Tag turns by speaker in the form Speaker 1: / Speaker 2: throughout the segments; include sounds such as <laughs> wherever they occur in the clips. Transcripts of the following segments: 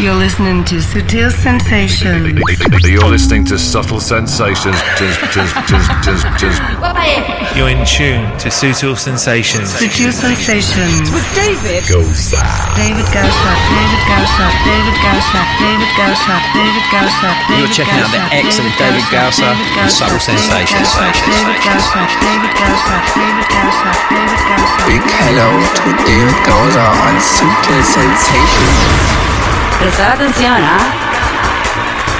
Speaker 1: You're listening to Sutil Sensations.
Speaker 2: You're listening to Subtle Sensations.
Speaker 3: You're in tune to Sutil Sensations.
Speaker 1: Sutil Sensations.
Speaker 4: With David
Speaker 1: Gosa. David Gosa. David Gosa. David Gosa. David Gosa. David Gosa.
Speaker 5: You're checking out the excellent David Gosa and Subtle Sensations.
Speaker 1: David Gosa. David Gosa. David Gosa. David Gosa.
Speaker 6: Big hello to David Gosa on Sutil Sensations.
Speaker 4: Prestad atención, ¿ah?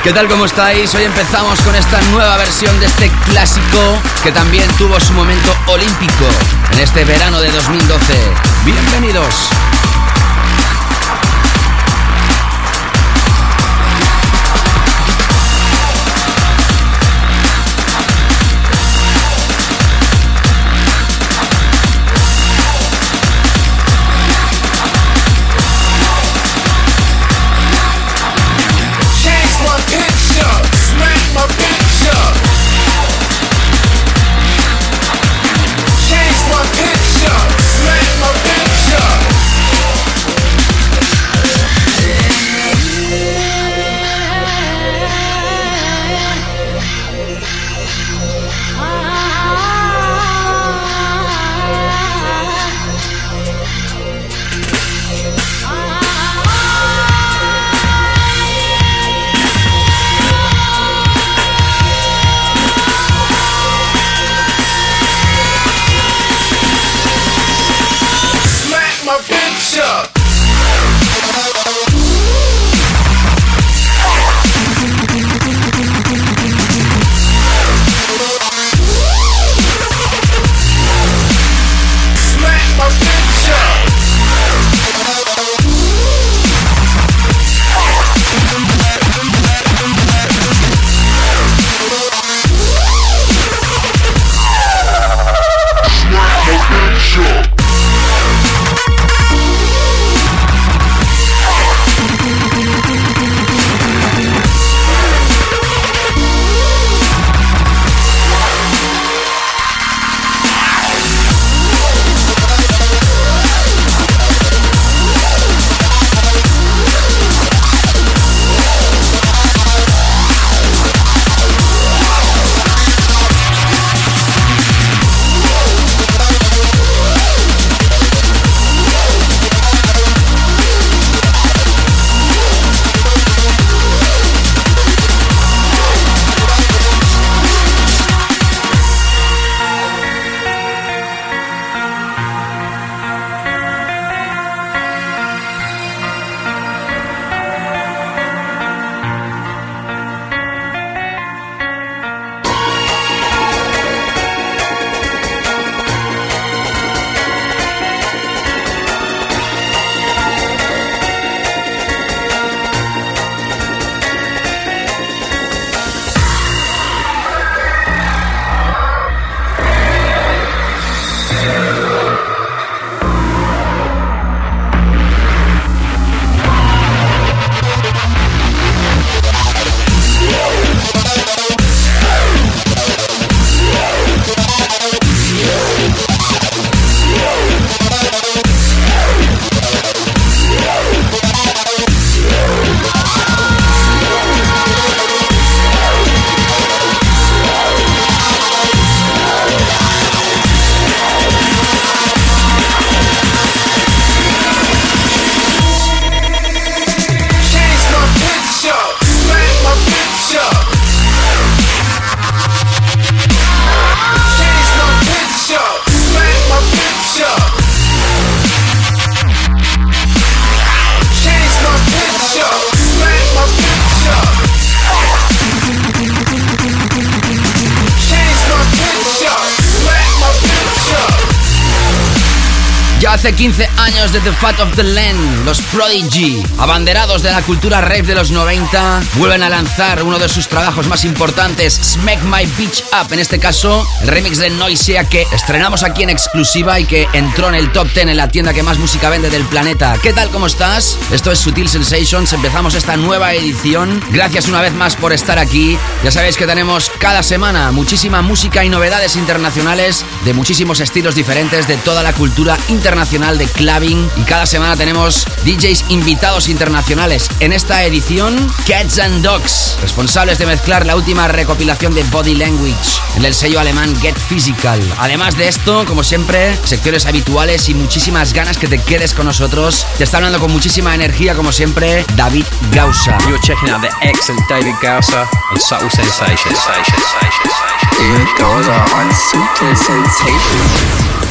Speaker 5: ¿Qué tal? ¿Cómo estáis? Hoy empezamos con esta nueva versión de este clásico que también tuvo su momento olímpico en este verano de 2012. Bienvenidos. Hace 15 años de The Fat of the Land, los Prodigy, abanderados de la cultura rave de los 90, vuelven a lanzar uno de sus trabajos más importantes, Smack My Beach Up, en este caso el remix de Noisea que estrenamos aquí en exclusiva y que entró en el top 10 en la tienda que más música vende del planeta. ¿Qué tal, cómo estás? Esto es Sutil Sensations, empezamos esta nueva edición. Gracias una vez más por estar aquí. Ya sabéis que tenemos cada semana muchísima música y novedades internacionales de muchísimos estilos diferentes de toda la cultura internacional Internacional de Clubbing y cada semana tenemos DJs invitados internacionales. En esta edición, Cats and Dogs, responsables de mezclar la última recopilación de Body Language en el sello alemán Get Physical. Además de esto, como siempre, secciones habituales y muchísimas ganas que te quedes con nosotros. Te está hablando con muchísima energía, como siempre, David Gausa.
Speaker 4: You're checking out the excellent David Gausa on Subtle Sensations.
Speaker 6: On Subtle Sensations.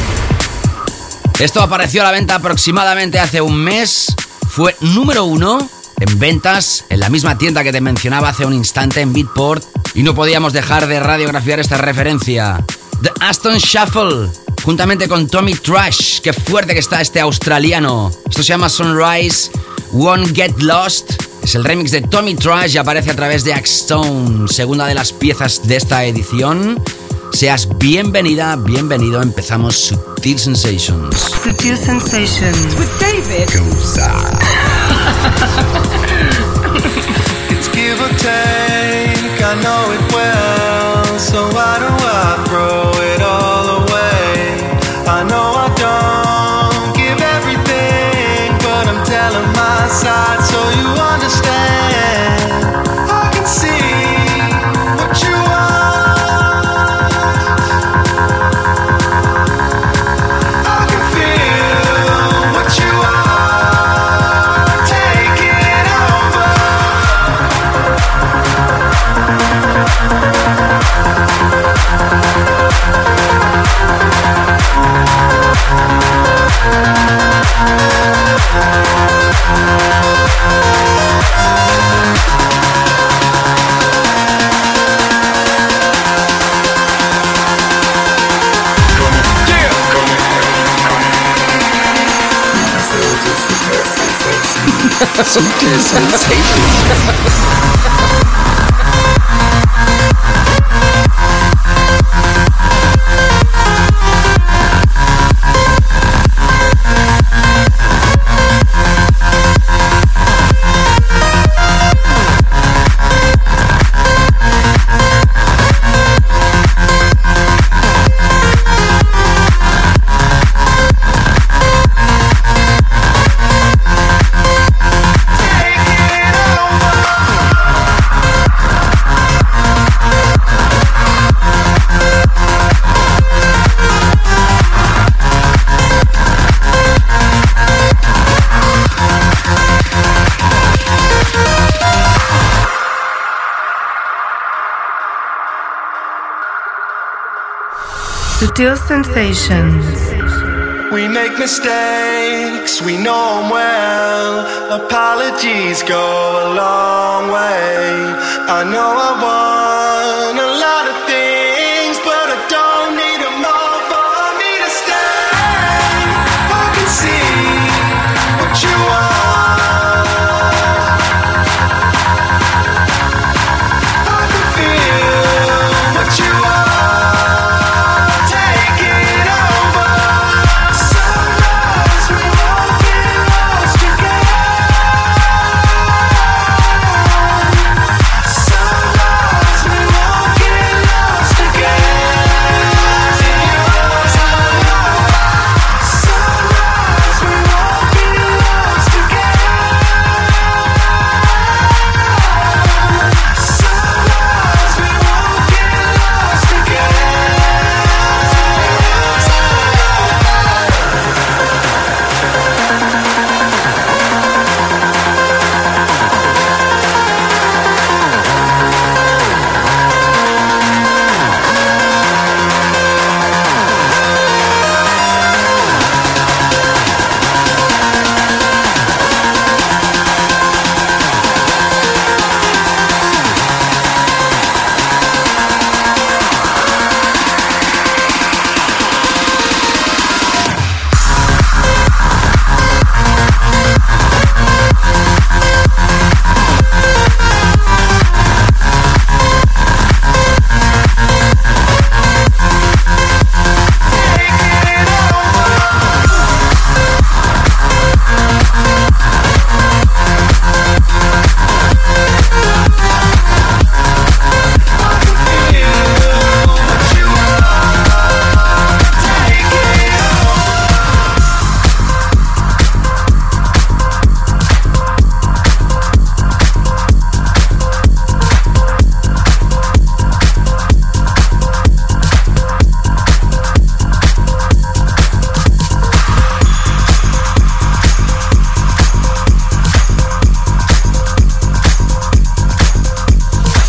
Speaker 5: Esto apareció a la venta aproximadamente hace un mes. Fue número uno en ventas en la misma tienda que te mencionaba hace un instante en Beatport. Y no podíamos dejar de radiografiar esta referencia. The Aston Shuffle, juntamente con Tommy Trash. Qué fuerte que está este australiano. Esto se llama Sunrise, Won't Get Lost. Es el remix de Tommy Trash y aparece a través de Axstone, segunda de las piezas de esta edición. Seas bienvenida, bienvenido. Empezamos Sutil Sensations.
Speaker 7: Sutil Sensations.
Speaker 1: With David. <laughs>
Speaker 8: It's give or take, I know it well. So why do I throw it all away? I know I don't give everything, but I'm telling my side
Speaker 6: Subtle Sensations. <laughs>
Speaker 7: Sutil Sensations.
Speaker 8: We make mistakes, we know 'em well. Apologies go a long way. I know I want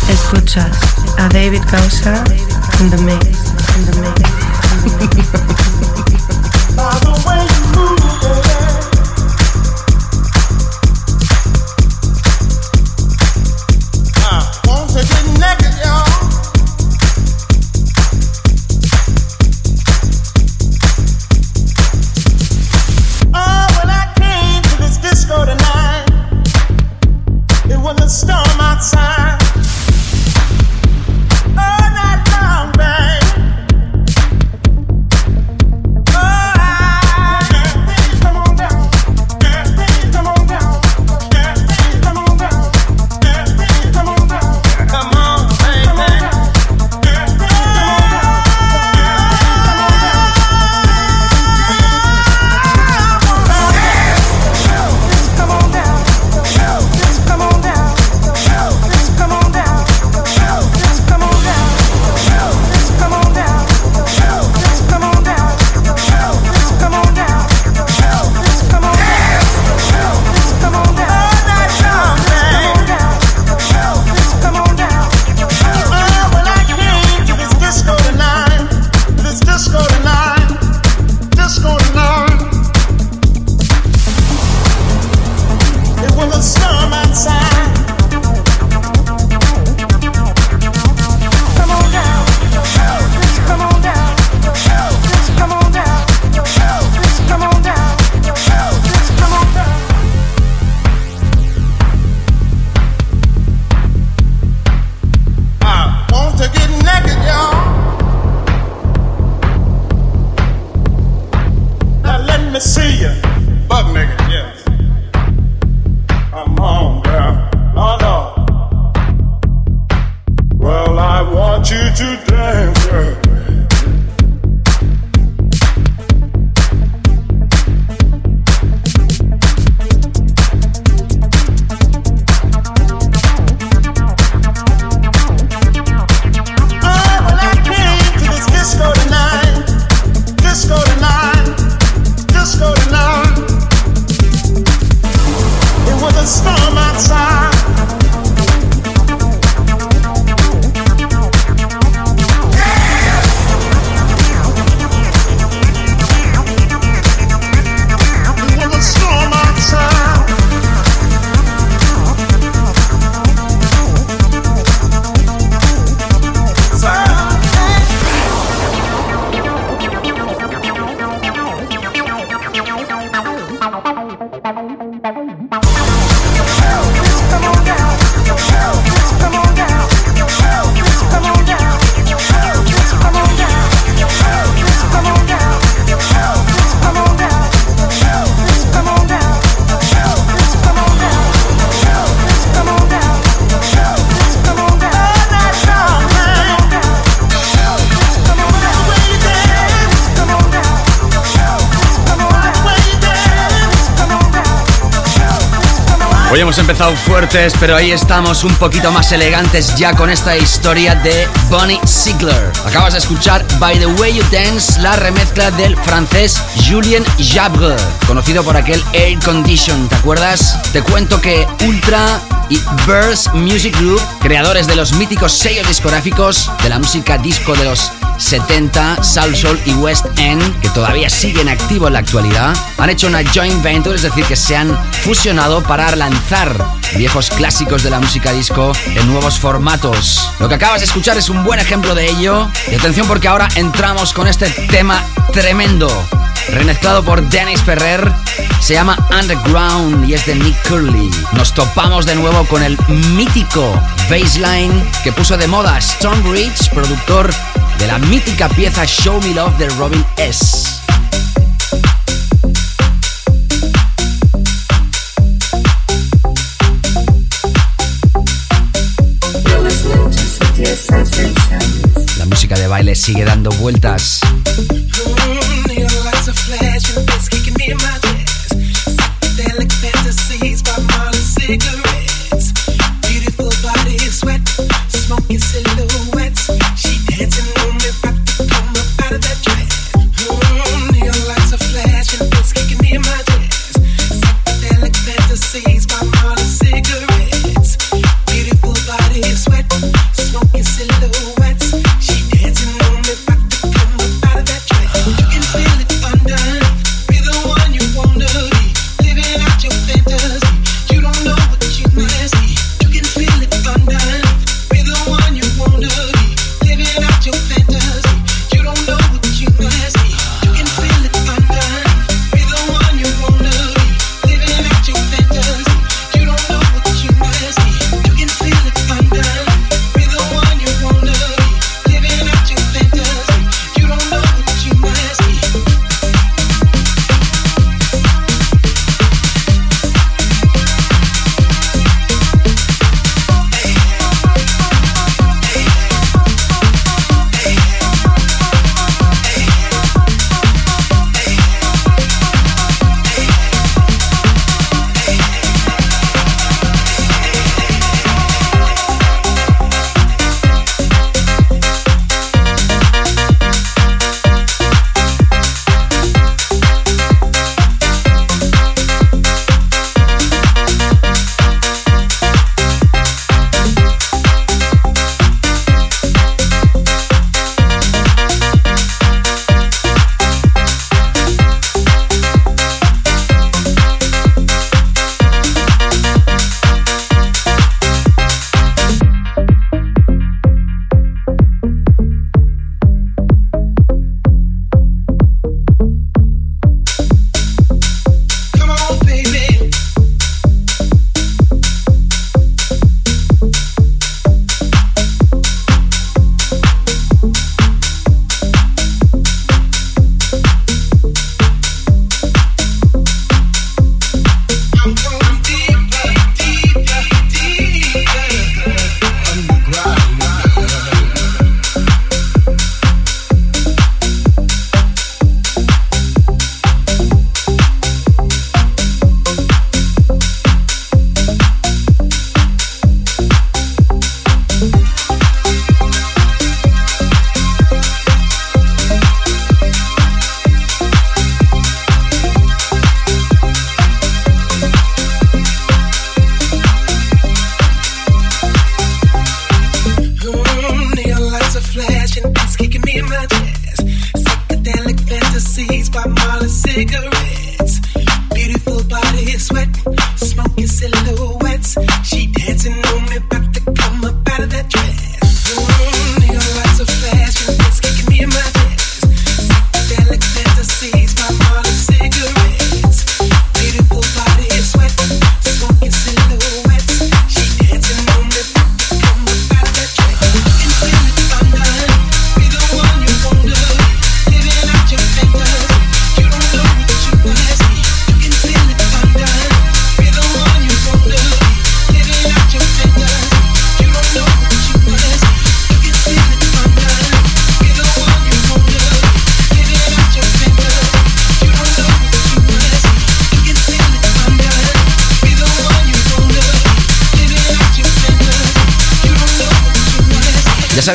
Speaker 7: escuchas a David Gausa in the mix. In the mix. <laughs>
Speaker 5: Hoy hemos empezado fuertes, pero ahí estamos un poquito más elegantes ya con esta historia de Bonnie Ziegler. Acabas de escuchar By the Way You Dance, la remezcla del francés Julien Jabre, conocido por aquel Air Condition, ¿te acuerdas? Te cuento que Ultra y Burst Music Group, creadores de los míticos sellos discográficos de la música disco de los 70, South Soul y West End, que todavía siguen activos en la actualidad, han hecho una joint venture, es decir, que se han fusionado para lanzar viejos clásicos de la música disco en nuevos formatos. Lo que acabas de escuchar es un buen ejemplo de ello. Y atención porque ahora entramos con este tema tremendo, remezclado por Dennis Ferrer. Se llama Underground y es de Nick Curley. Nos topamos de nuevo con el mítico baseline que puso de moda Stone Ridge, productor de la mítica pieza Show Me Love de Robin S. de baile sigue dando vueltas.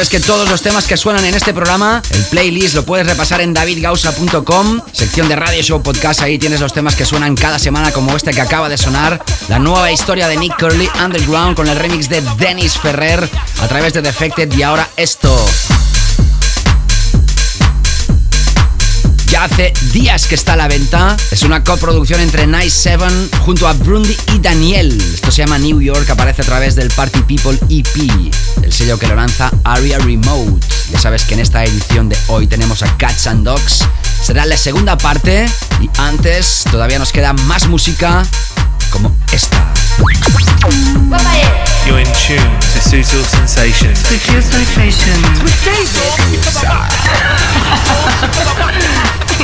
Speaker 5: Que todos los temas que suenan en este programa, el playlist lo puedes repasar en davidgausa.com, sección de Radio Show Podcast, ahí tienes los temas que suenan cada semana como este que acaba de sonar, la nueva historia de Nick Curly Underground con el remix de Dennis Ferrer a través de Defected y ahora esto. Ya hace días que está a la venta. Es una coproducción entre Nice Seven junto a Brundy y Daniel. Esto se llama New York, aparece a través del Party People EP, el sello que lo lanza Aria Remote. Ya sabes que en esta edición de hoy tenemos a Cats and Dogs. Será la segunda parte y antes todavía nos queda más música como esta.
Speaker 3: You're in tune to Sutil Sensations.
Speaker 7: Sutil Sensations. With <laughs>
Speaker 5: Qué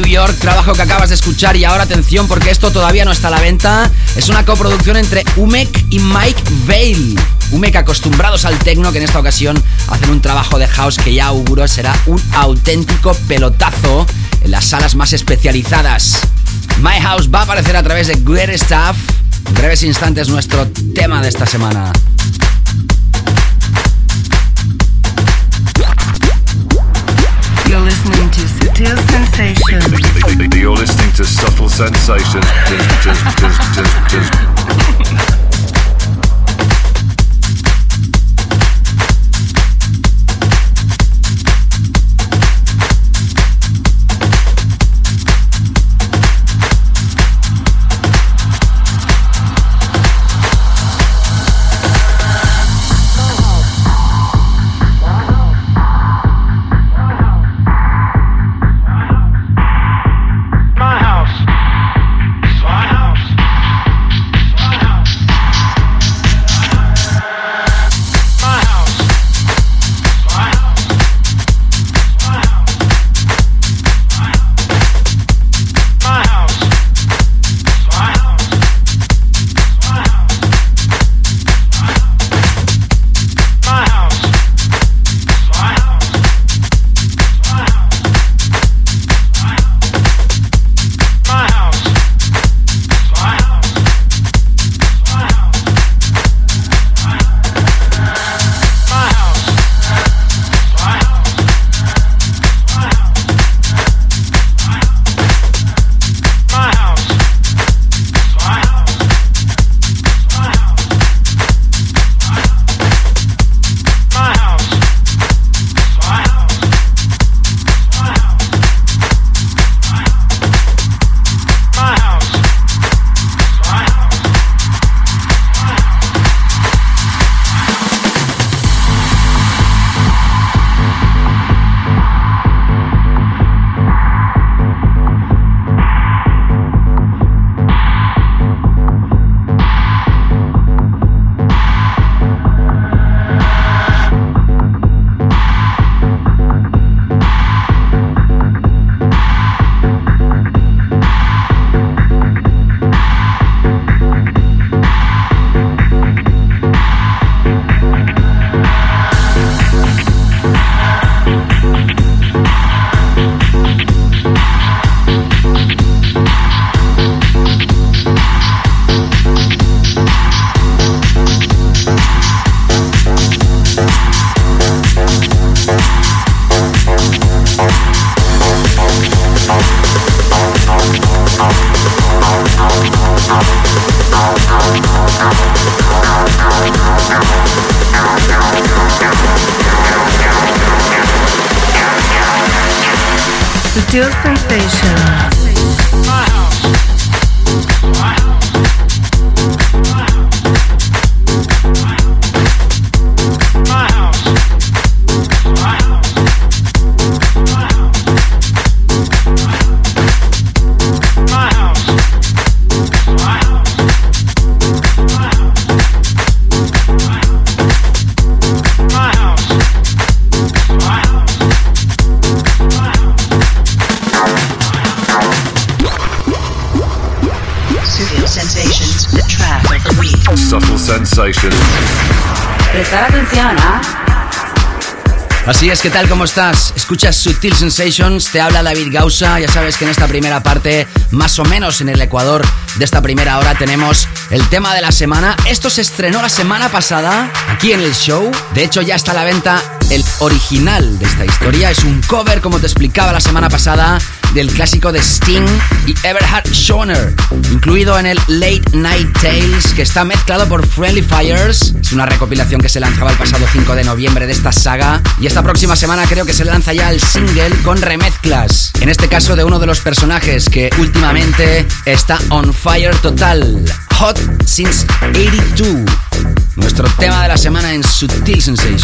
Speaker 5: New York, trabajo que acabas de escuchar y ahora atención porque esto todavía no está a la venta. Es una coproducción entre Umek y Mike Vale. Umek acostumbrados al techno que en esta ocasión hacen un trabajo de house que ya auguro será un auténtico pelotazo en las salas más especializadas. My House va a aparecer a través de Great Stuff. En breves instantes nuestro tema de esta semana.
Speaker 7: To
Speaker 5: ¿qué tal? ¿Cómo estás? Escuchas Sutil Sensations, te habla David Gausa. Ya sabes que en esta primera parte, más o menos en el Ecuador de esta primera hora, tenemos el tema de la semana. Esto se estrenó la semana pasada aquí en el show. De hecho, ya está a la venta el original de esta historia. Es un cover, como te explicaba la semana pasada, del clásico de Sting y Everhard Schoner, incluido en el Late Night Tales, que está mezclado por Friendly Fires. Es una recopilación que se lanzaba el pasado 5 de noviembre de esta saga. Y esta próxima semana creo que se lanza ya el single con remezclas. En este caso de uno de los personajes que últimamente está on fire total. Hot Since 82. Nuestro tema de la semana en Sutil Sensations.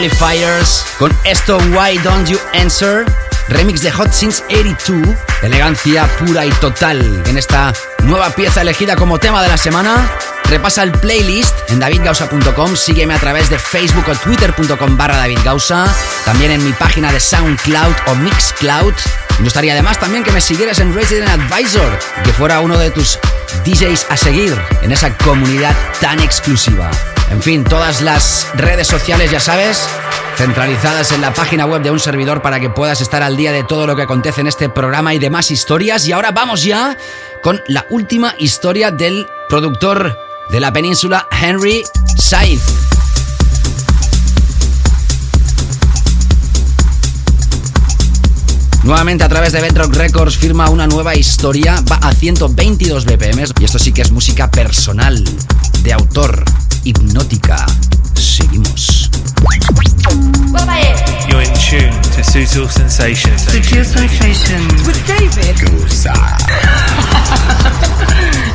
Speaker 5: Friendly Fires con esto Why Don't You Answer, remix de Hot Since 82, elegancia pura y total en esta nueva pieza elegida como tema de la semana. Repasa el playlist en davidgausa.com, sígueme a través de facebook o twitter.com barra davidgausa, también en mi página de SoundCloud o Mixcloud. Me gustaría además también que me siguieras en Resident Advisor, que fuera uno de tus DJs a seguir en esa comunidad tan exclusiva. En fin, todas las redes sociales, ya sabes, centralizadas en la página web de un servidor para que puedas estar al día de todo lo que acontece en este programa y demás historias. Y ahora vamos ya con la última historia del productor de la península, Henry Said. Nuevamente a través de Bedrock Records firma una nueva historia, va a 122 BPM y esto sí que es música personal, de autor, hipnótica. Seguimos.
Speaker 3: You're in tune to Sutil Sensations.
Speaker 7: Sutil Sensations.
Speaker 1: With David. <laughs>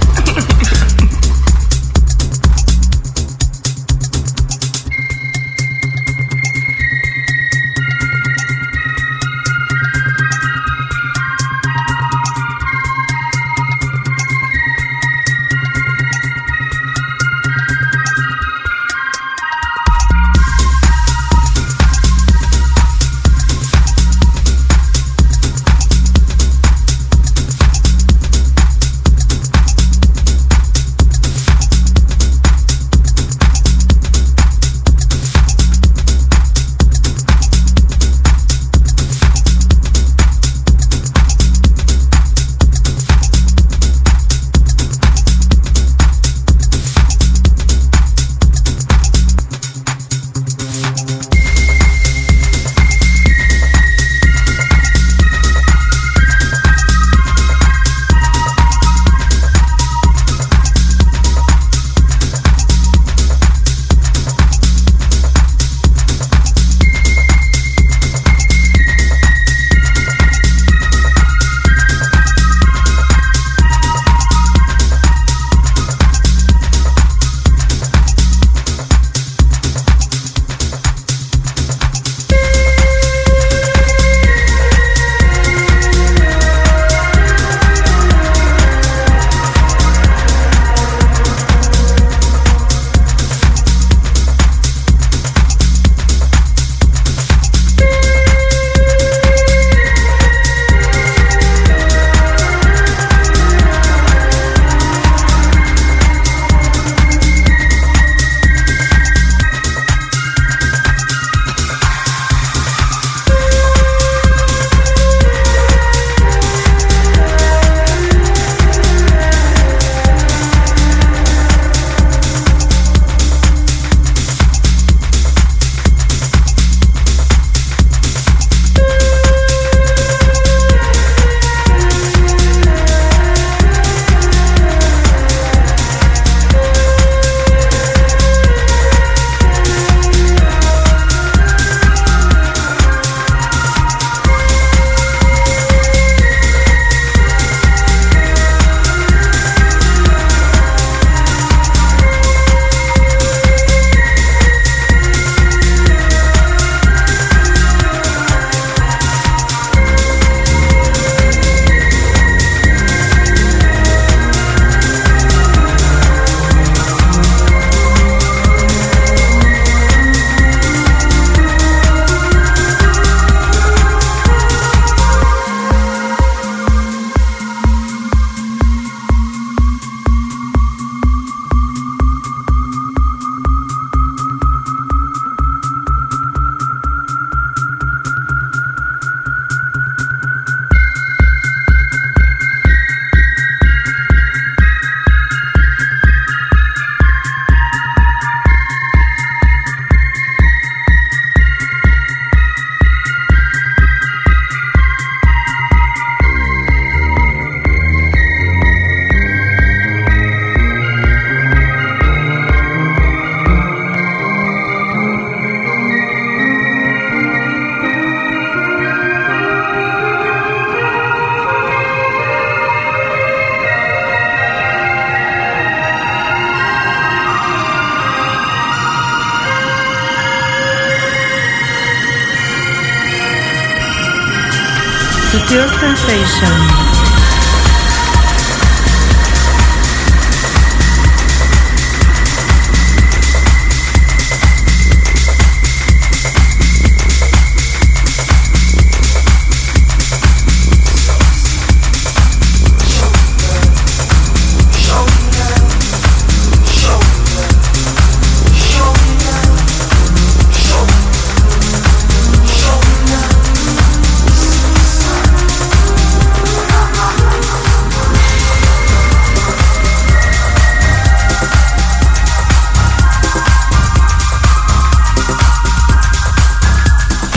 Speaker 7: Sutil Sensations.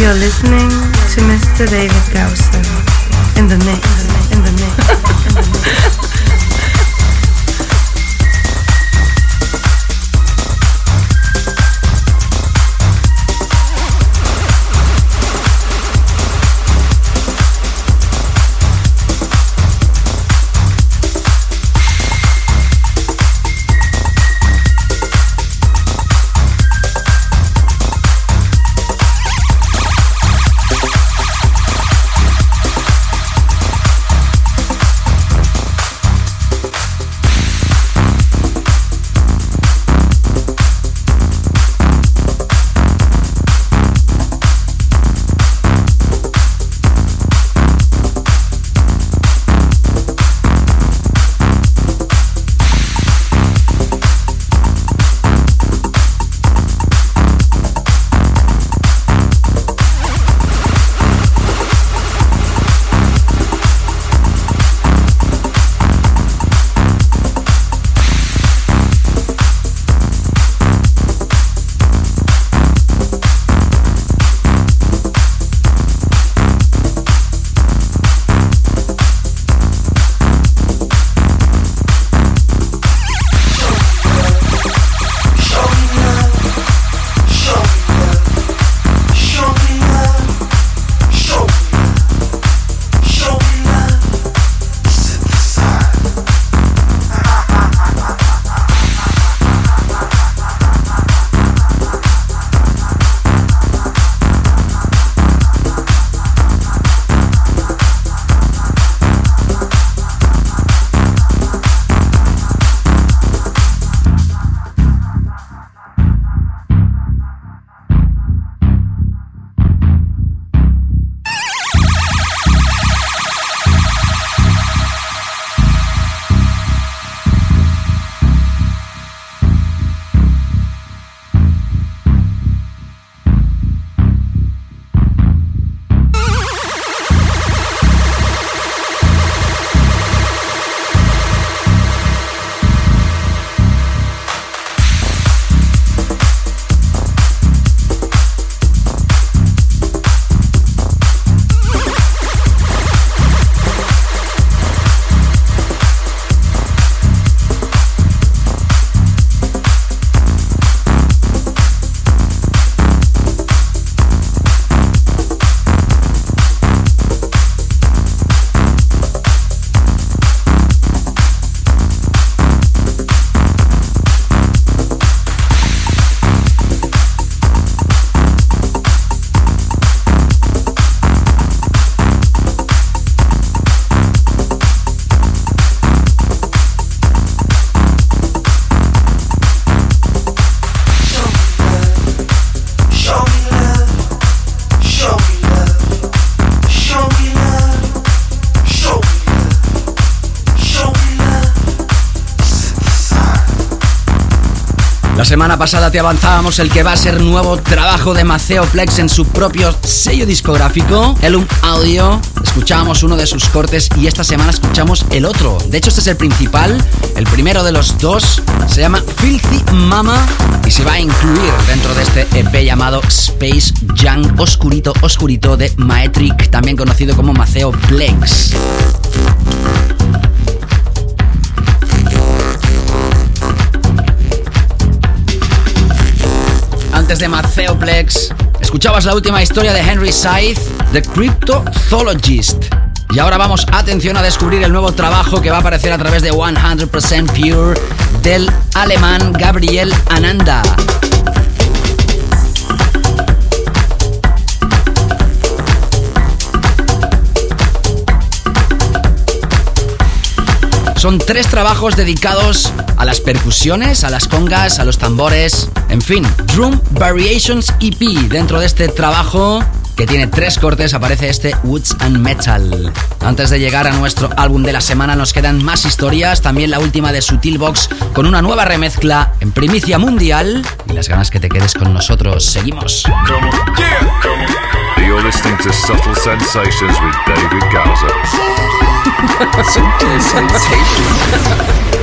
Speaker 7: You're listening to Mr. David Gowson in the mix,
Speaker 5: semana pasada te avanzábamos el que va a ser nuevo trabajo de Maceo Plex en su propio sello discográfico, Elum Audio. Escuchábamos uno de sus cortes y esta semana escuchamos el otro. De hecho, este es el principal, el primero de los dos. Se llama Filthy Mama y se va a incluir dentro de este EP llamado Space Young Oscurito Oscurito de Maetric, también conocido como Maceo Plex. De Maceoplex, escuchabas la última historia de Henry Scythe, The Cryptothologist. Y ahora vamos, atención, a descubrir el nuevo trabajo que va a aparecer a través de 100% Pure del alemán Gabriel Ananda. Son tres trabajos dedicados a las percusiones, a las congas, a los tambores, en fin, Drum Variations EP. Dentro de este trabajo que tiene tres cortes aparece este Woods and Metal. Antes de llegar a nuestro álbum de la semana nos quedan más historias, también la última de Box con una nueva remezcla en primicia mundial y las ganas que te quedes con nosotros. Seguimos.
Speaker 2: You're listening to Subtle Sensations with David Gowser. <laughs>
Speaker 6: Subtle Sensations.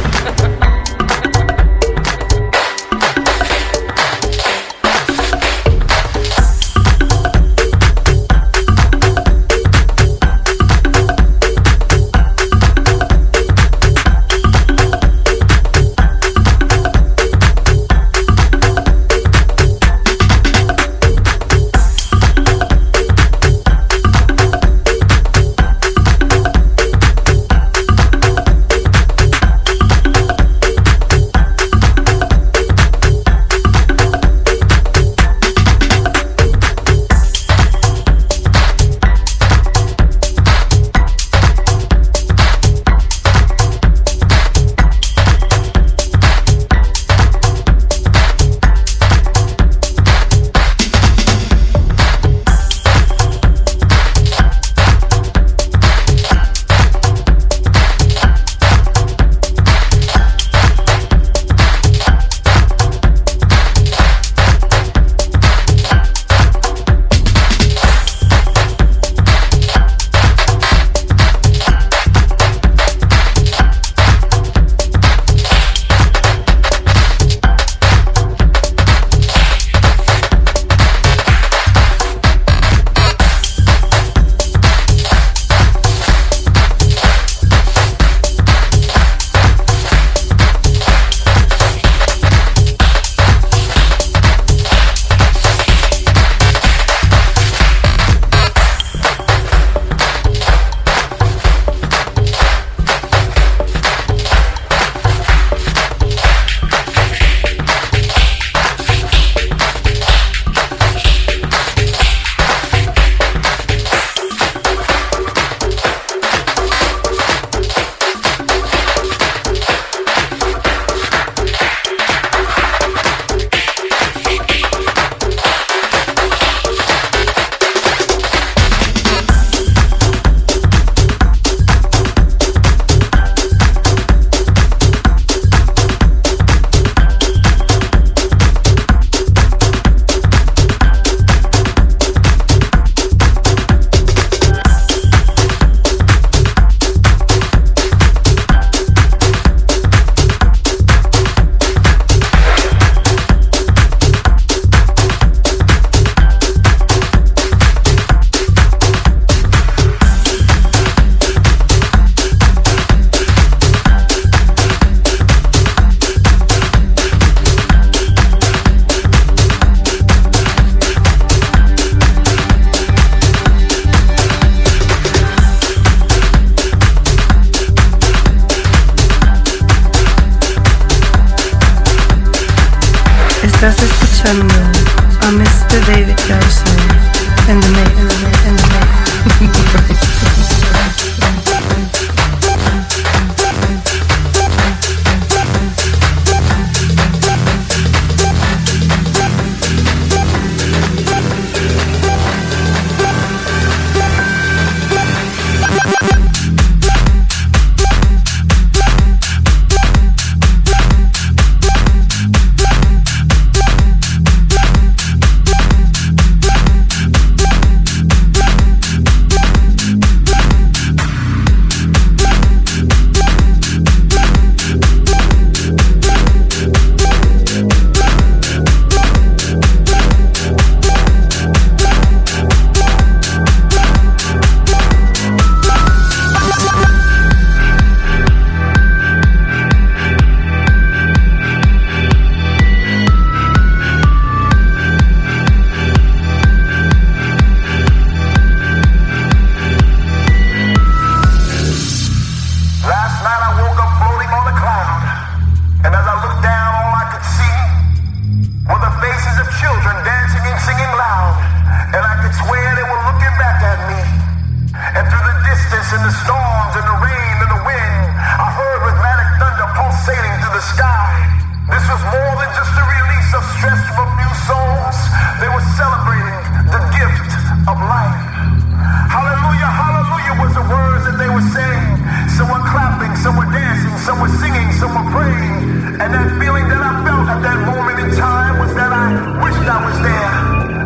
Speaker 9: Some were singing, some were praying. And that feeling that I felt at that moment in time was that I wished I was there.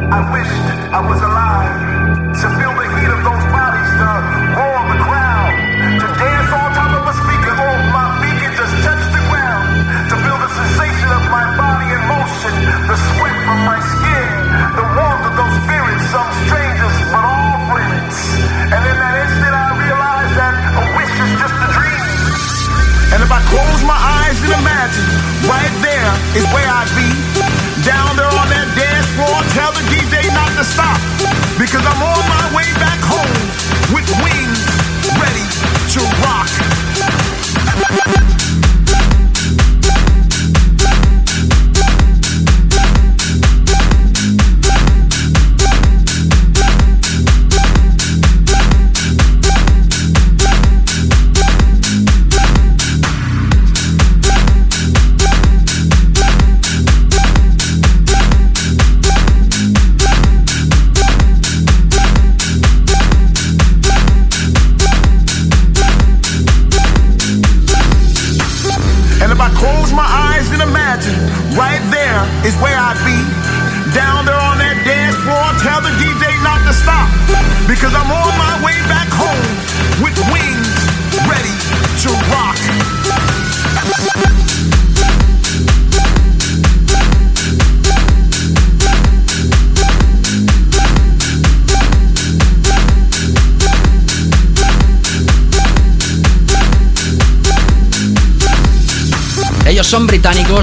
Speaker 9: I wished I was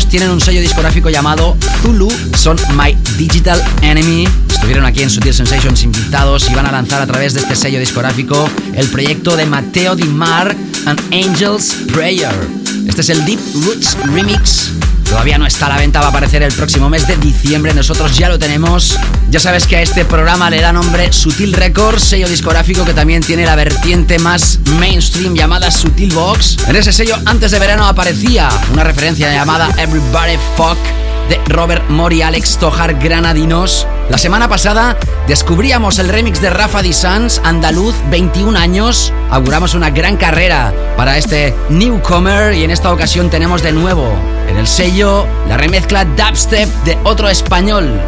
Speaker 5: tienen un sello discográfico llamado Zulu, son My Digital Enemy. Estuvieron aquí en Sutil Sensations invitados y van a lanzar a través de este sello discográfico el proyecto de Mateo Di Mar and Angel's Prayer. Este es el Deep Roots Remix. Todavía no está a la venta, va a aparecer el próximo mes de diciembre. Nosotros ya lo tenemos. Ya sabes que a este programa le da nombre Sutil Records, sello discográfico que también tiene la vertiente más mainstream llamada Sutil Box. En ese sello antes de verano aparecía una referencia llamada Everybody Fuck de Robert Mori, Alex Tojar Granadinos. La semana pasada descubríamos el remix de Rafa Di Sans, andaluz, 21 años. Auguramos una gran carrera para este newcomer y en esta ocasión tenemos de nuevo en el sello la remezcla dubstep de otro español,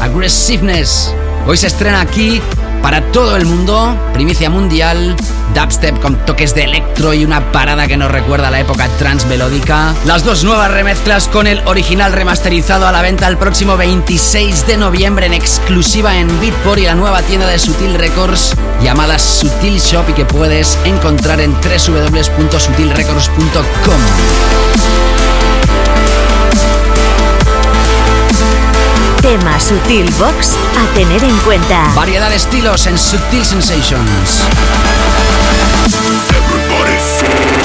Speaker 5: Aggressiveness. Hoy se estrena aquí para todo el mundo, primicia mundial, dubstep con toques de electro y una parada que nos recuerda a la época transmelódica. Las dos nuevas remezclas con el original remasterizado a la venta el próximo 26 de noviembre en exclusiva en Beatport y la nueva tienda de Sutil Records llamada Sutil Shop y que puedes encontrar en www.sutilrecords.com.
Speaker 10: Tema Sutil Box a tener en cuenta.
Speaker 5: Variedad de estilos en Sutil Sensations.
Speaker 10: Archivo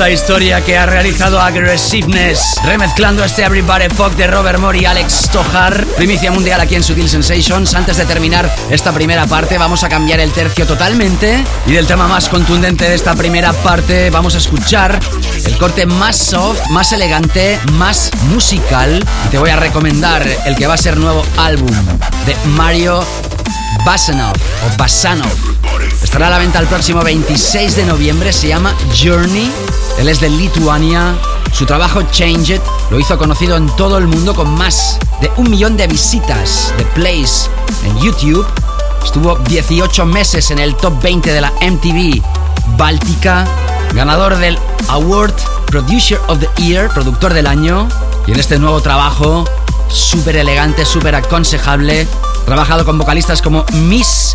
Speaker 5: Esta historia que ha realizado Aggressiveness, remezclando este Everybody Fuck de Robert Moore y Alex Tojar. Primicia mundial aquí en Sutil Sensations. Antes de terminar esta primera parte, vamos a cambiar el tercio totalmente. Y del tema más contundente de esta primera parte, vamos a escuchar el corte más soft, más elegante, más musical. Y te voy a recomendar el que va a ser nuevo álbum de Mario Basanov o Basanov. Estará a la venta el próximo 26 de noviembre. Se llama Journey. Él es de Lituania. Su trabajo Change It lo hizo conocido en todo el mundo con más de un millón de visitas de plays en YouTube. Estuvo 18 meses en el top 20 de la MTV Báltica. Ganador del Award Producer of the Year, productor del año. Y en este nuevo trabajo, súper elegante, súper aconsejable, trabajado con vocalistas como Miss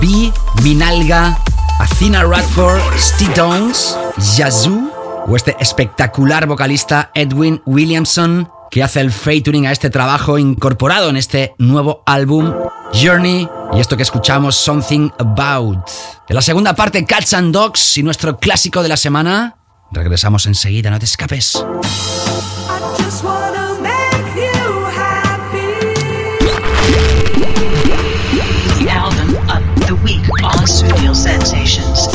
Speaker 5: B, Minalga, Athena Radford, Steve Downs, Yazoo o este espectacular vocalista Edwin Williamson que hace el featuring a este trabajo incorporado en este nuevo álbum Journey y esto que escuchamos Something About. En la segunda parte Cats and Dogs y nuestro clásico de la semana. Regresamos enseguida, no te escapes.
Speaker 11: Sensations.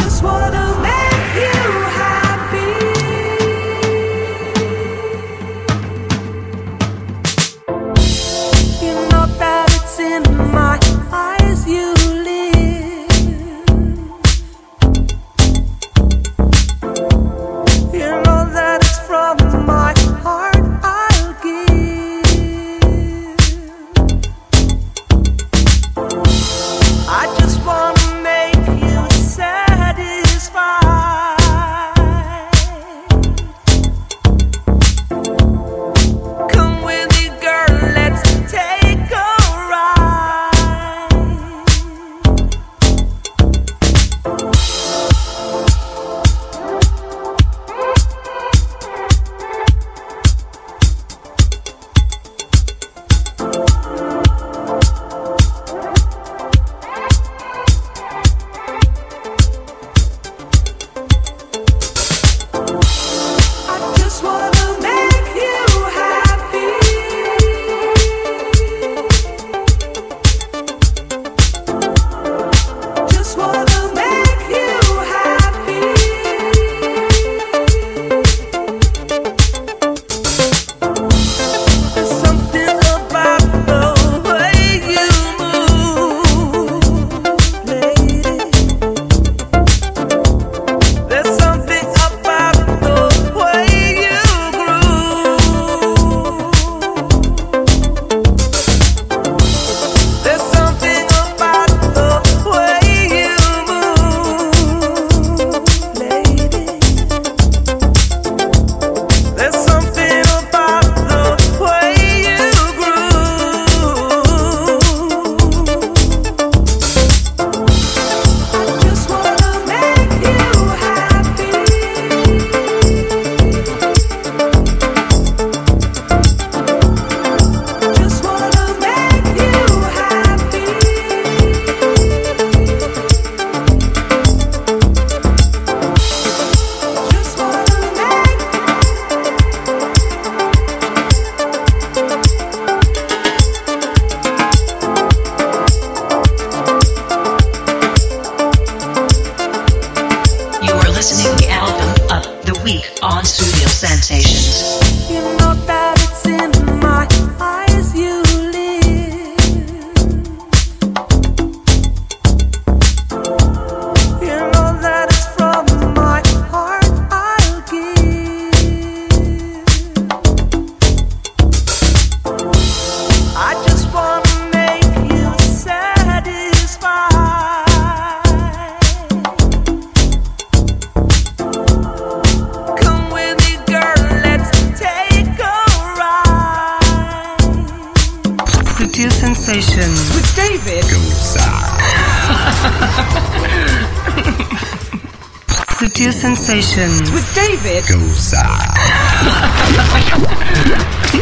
Speaker 11: Sensations
Speaker 6: with David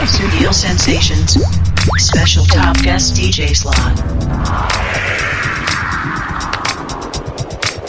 Speaker 12: Studio Sensations. Special top guest DJ slot.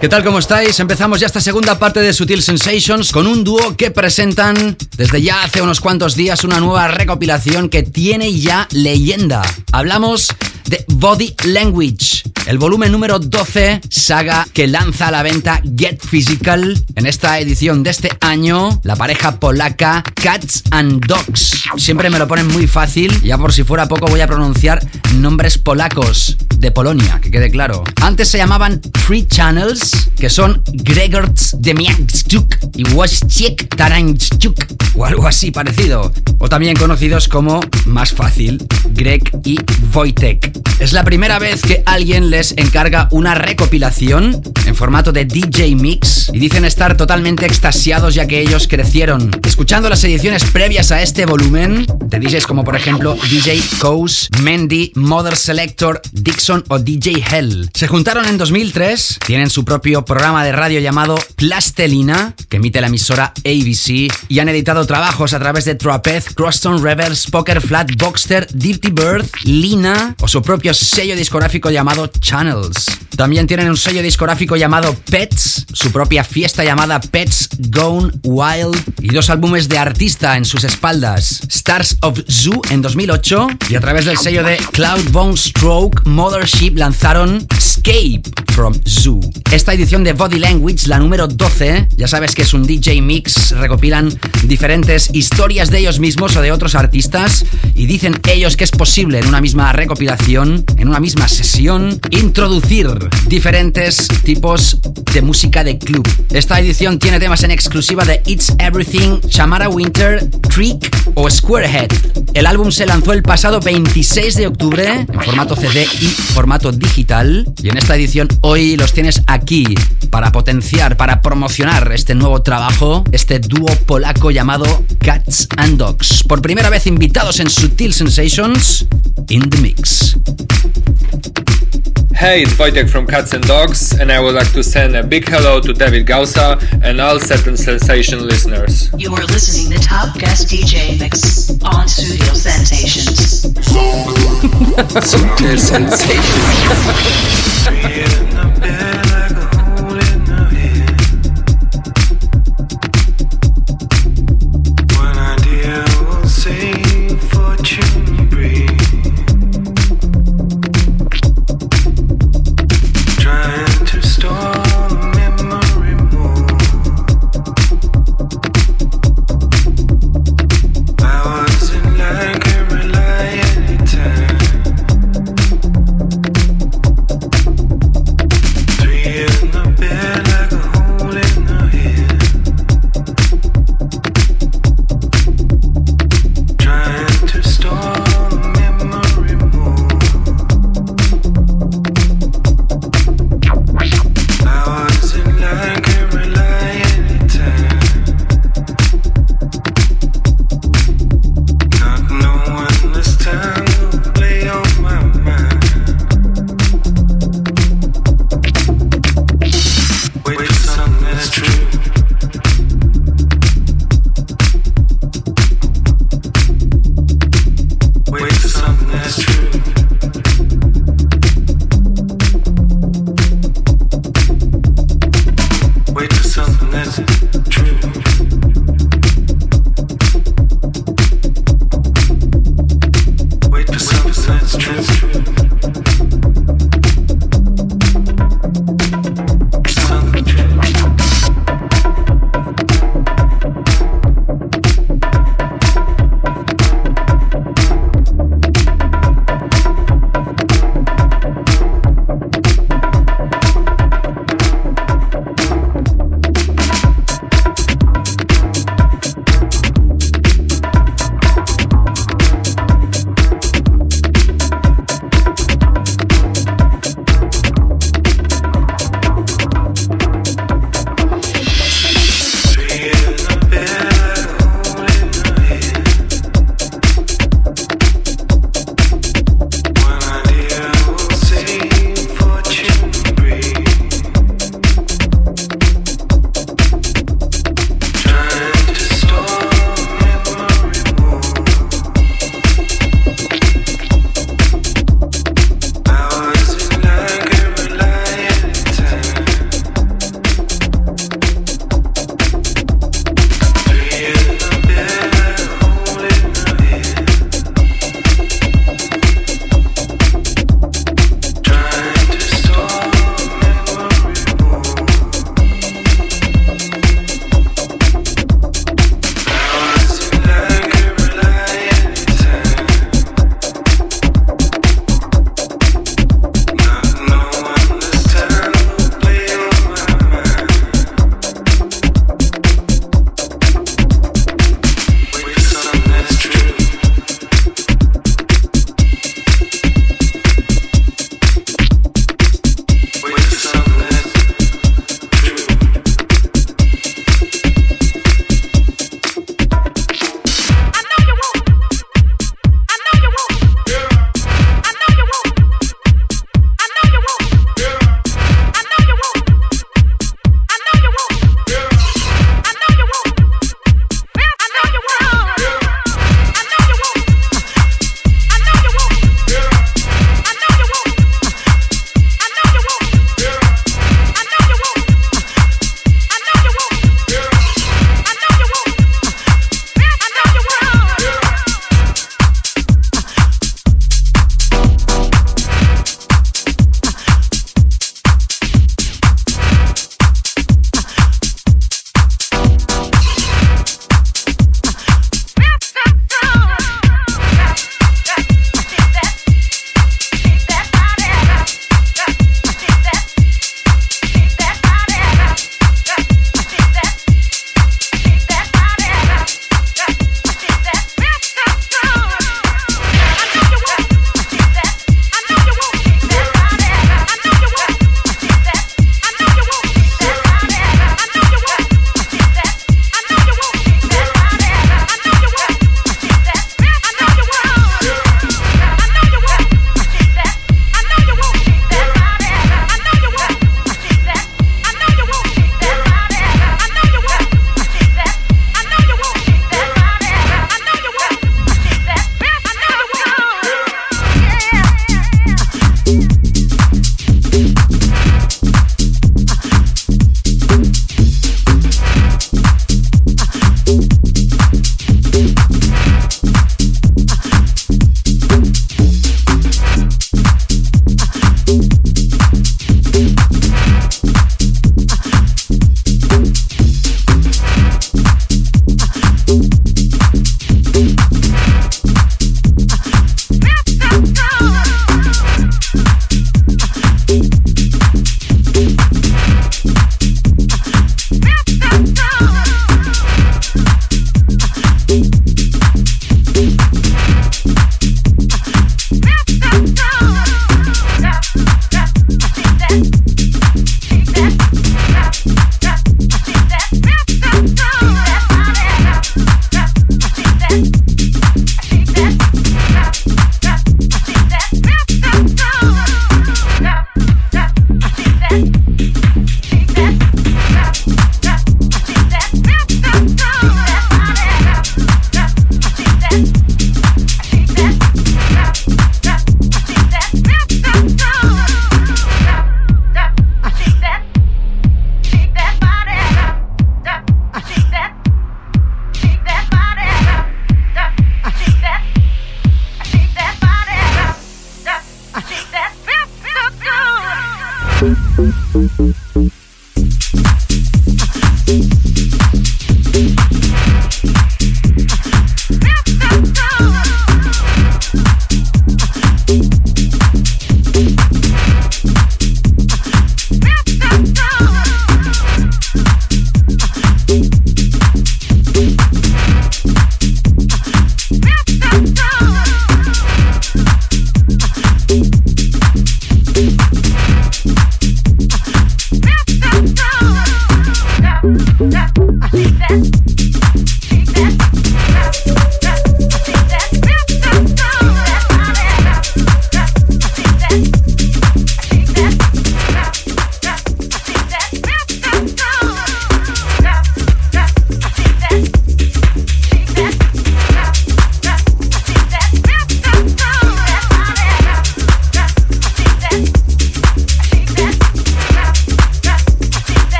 Speaker 5: ¿Qué tal? ¿Cómo estáis? Empezamos ya esta segunda parte de Sutil Sensations con un dúo que presentan desde ya hace unos cuantos días una nueva recopilación que tiene ya leyenda. Hablamos de Body Language, el volumen número 12, saga que lanza a la venta Get Physical. En esta edición de este año, la pareja polaca Cats and Dogs. Siempre me lo ponen muy fácil, ya por si fuera poco voy a pronunciar nombres polacos de Polonia, que quede claro. Antes se llamaban Three Channels, que son Gregorz Demianczuk y Wojciech Taranczuk, o algo así parecido. O también conocidos como, más fácil, Greg y Wojtek. Es la primera vez que alguien les encarga una recopilación en formato de DJ Mix y dicen estar totalmente extasiados ya que ellos crecieron escuchando las ediciones previas a este volumen de DJs como por ejemplo DJ Coase, Mendy, Mother Selector, Dixon o DJ Hell. Se juntaron en 2003, tienen su propio programa de radio llamado Plastelina que emite la emisora ABC y han editado trabajos a través de Trapez, Crosstone Rebels, Poker Flat, Boxster, Dirty Bird, Lina o su propio sello discográfico llamado Channels. También tienen un sello discográfico llamado Pets, su propia fiesta llamada Pets Gone Wild y dos álbumes de artista en sus espaldas, Stars of Zoo en 2008 y a través del sello de Cloudbone Stroke Mothership lanzaron Escape from Zoo. Esta edición de Body Language, la número 12, ya sabes que es un DJ mix, recopilan diferentes historias de ellos mismos o de otros artistas y dicen ellos que es posible en una misma recopilación, en una misma sesión, introducir diferentes tipos de música de club. Esta edición tiene temas en exclusiva de It's Everything, Chamara Winter, Trick o Squarehead. El álbum se lanzó el pasado 26 de octubre en formato CD y formato digital y en esta edición hoy los tienes aquí para potenciar, para promocionar este nuevo trabajo, este dúo polaco llamado Cats and Dogs. Por primera vez invitados en Sutil Sensations in the Mix.
Speaker 13: Hey, it's Wojtek from Cats and Dogs, and I would like to send a big hello to David Gausa and all Certain Sensation listeners.
Speaker 12: You are listening to Top Guest DJ Mix on Studio Sensations.
Speaker 8: Sutil <laughs> Sensations.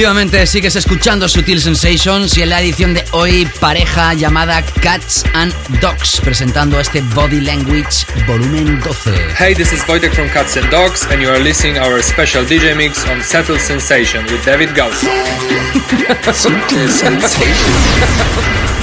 Speaker 5: Efectivamente, sigues escuchando Sutil Sensations y en la edición de hoy, pareja llamada Cats and Dogs, presentando este Body Language volumen 12.
Speaker 13: Hey, this is Wojtek from Cats and Dogs, and you are listening our special DJ mix on Settle Sensation with David Gauss. <laughs>
Speaker 6: Sutil Sensations.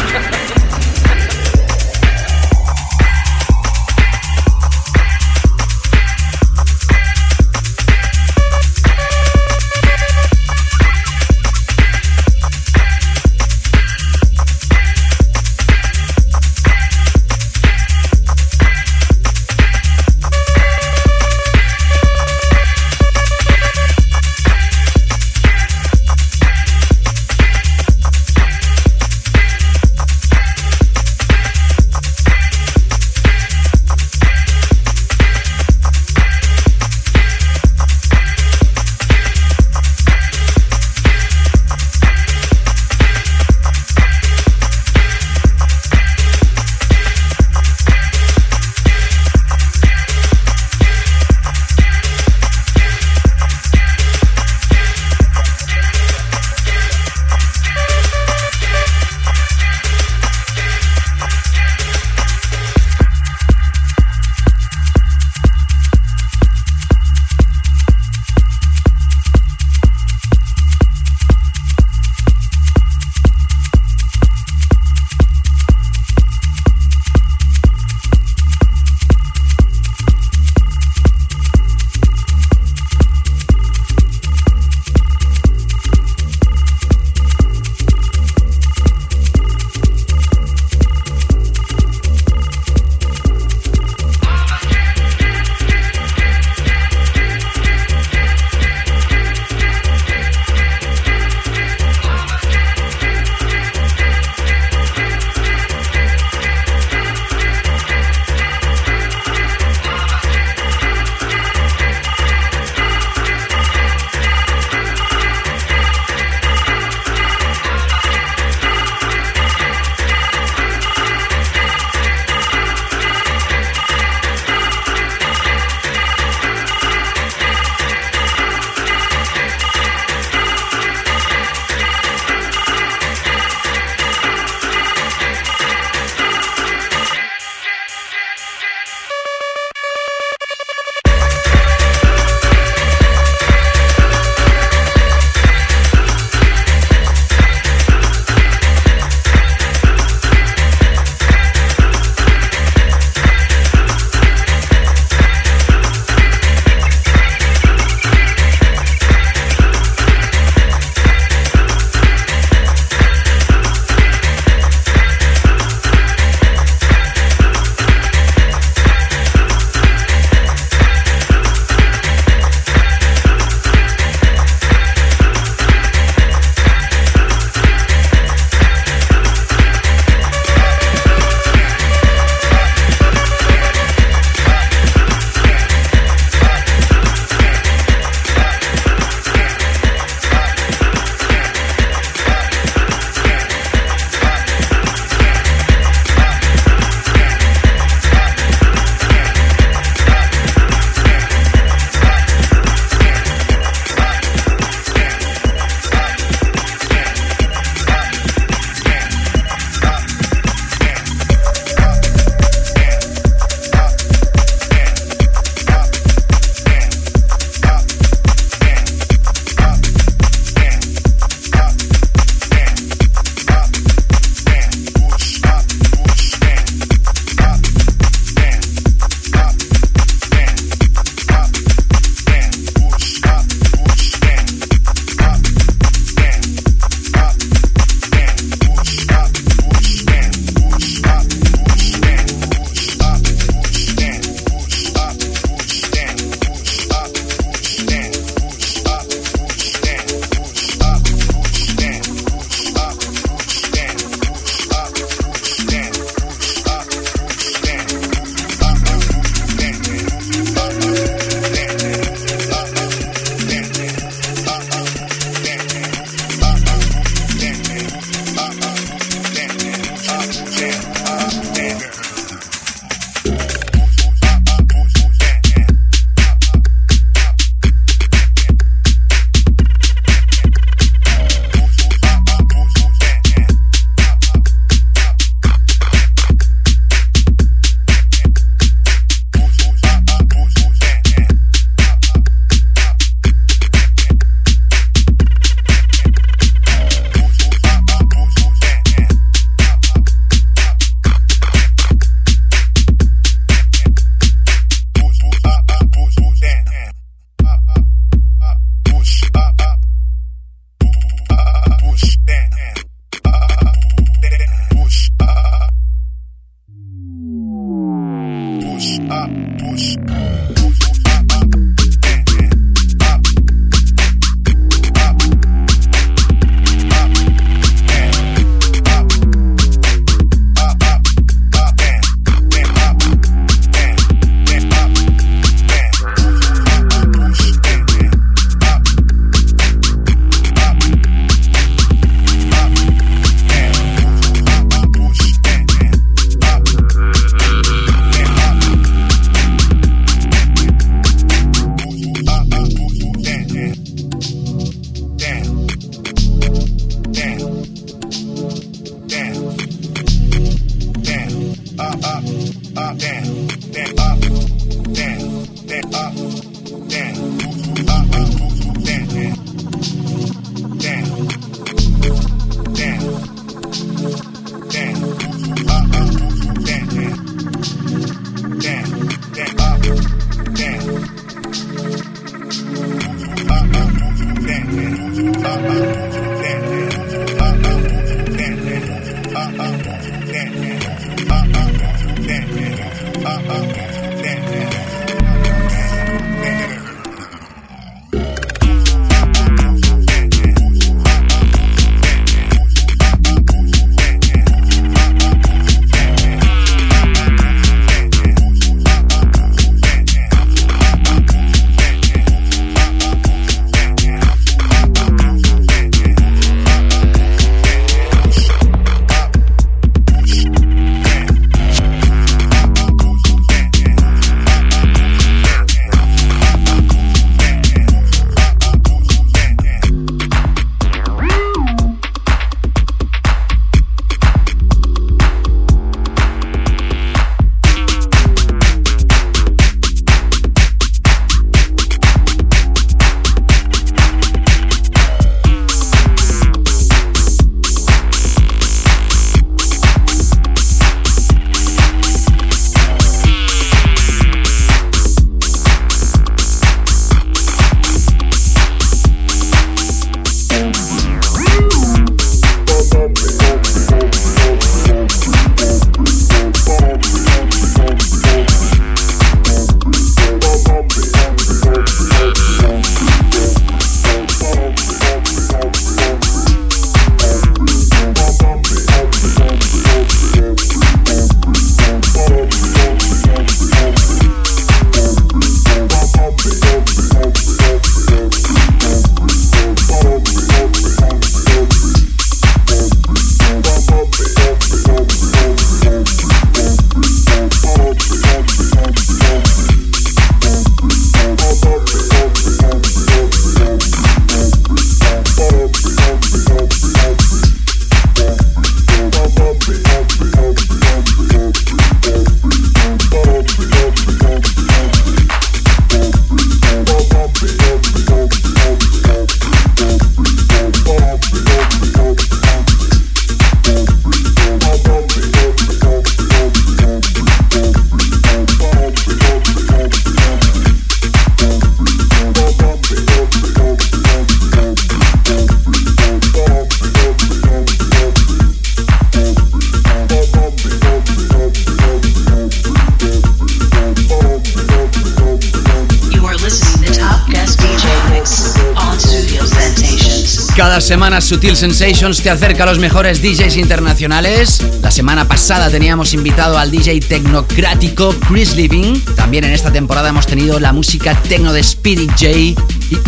Speaker 5: Sutil Sensations te acerca a los mejores DJs internacionales. La semana pasada teníamos invitado al DJ tecnocrático Chris Living. También en esta temporada hemos tenido la música tecno de Speedy J. Y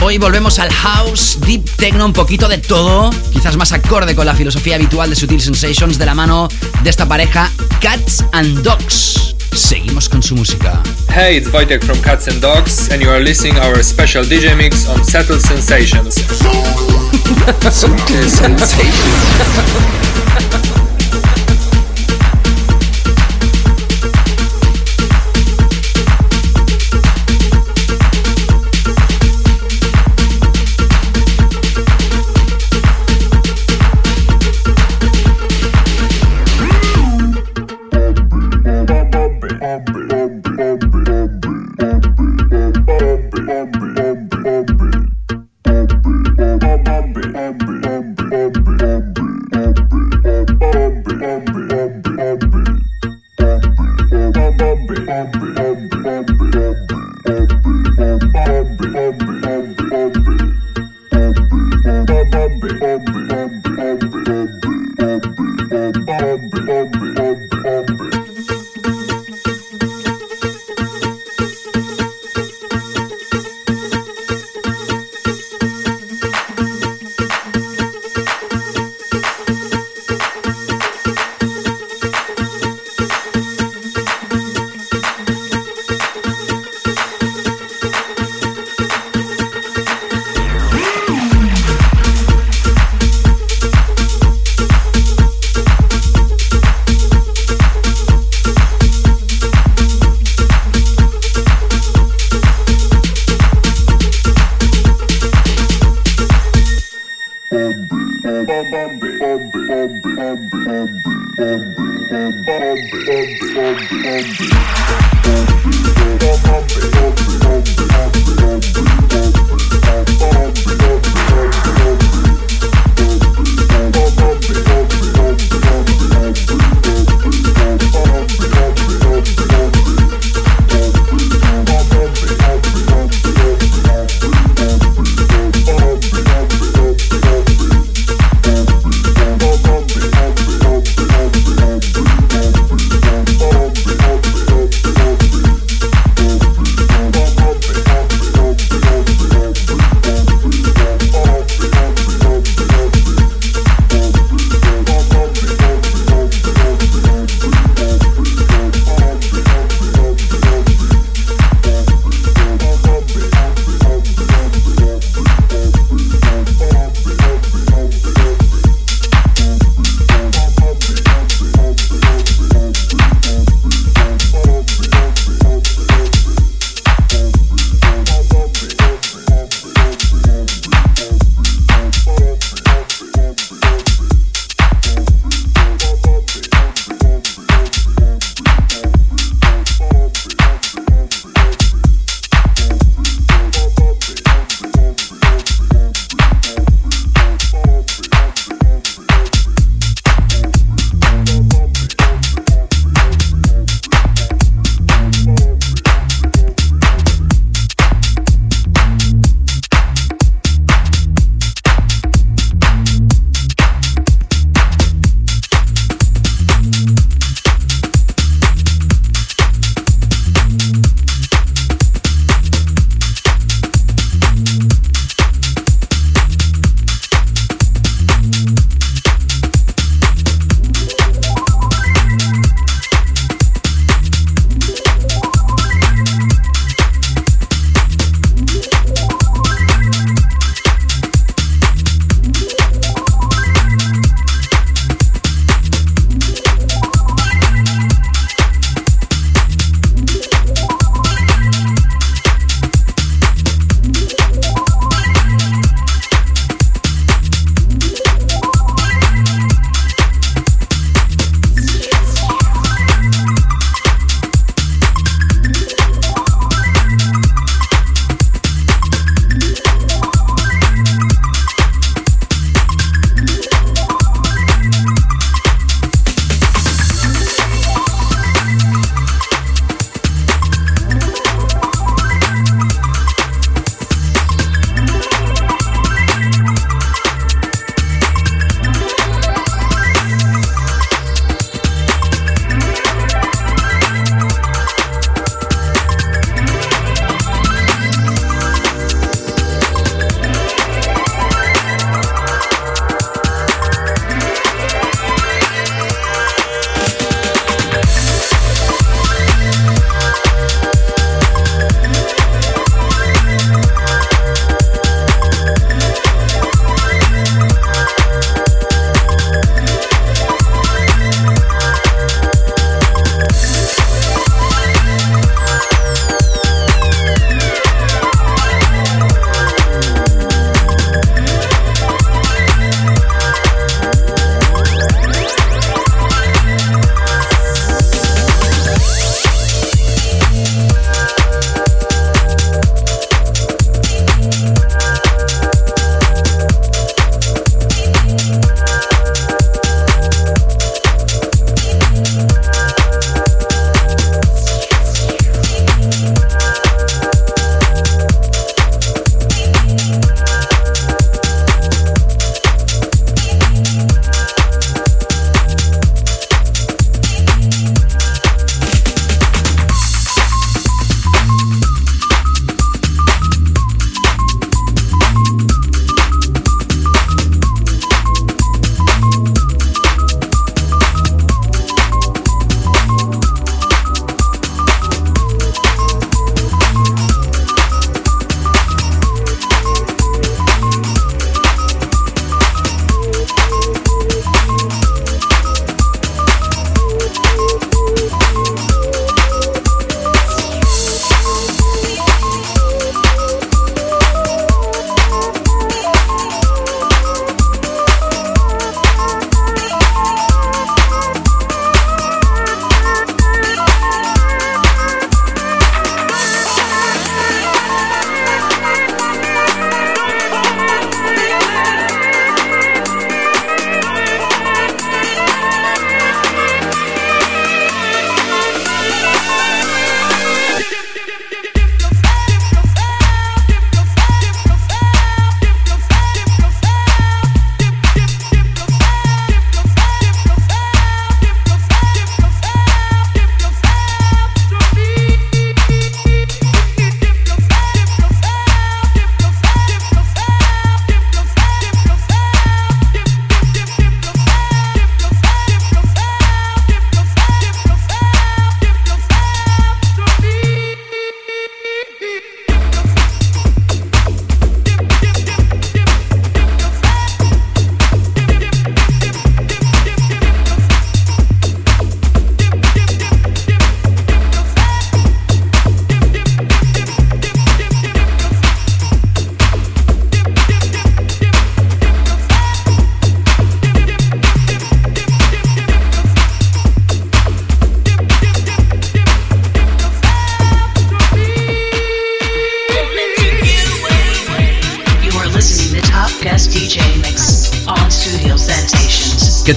Speaker 5: hoy volvemos al house, deep techno, un poquito de todo. Quizás más acorde con la filosofía habitual de Sutil Sensations de la mano de esta pareja Cats and Dogs. Seguimos con su música.
Speaker 13: Hey, it's Wojtek from Cats and Dogs, and you are listening our special DJ mix on.
Speaker 6: Subtle Sensations.
Speaker 11: Sensations.
Speaker 5: Bump
Speaker 6: it, bump it, bump it, bump it, bump it, bump it.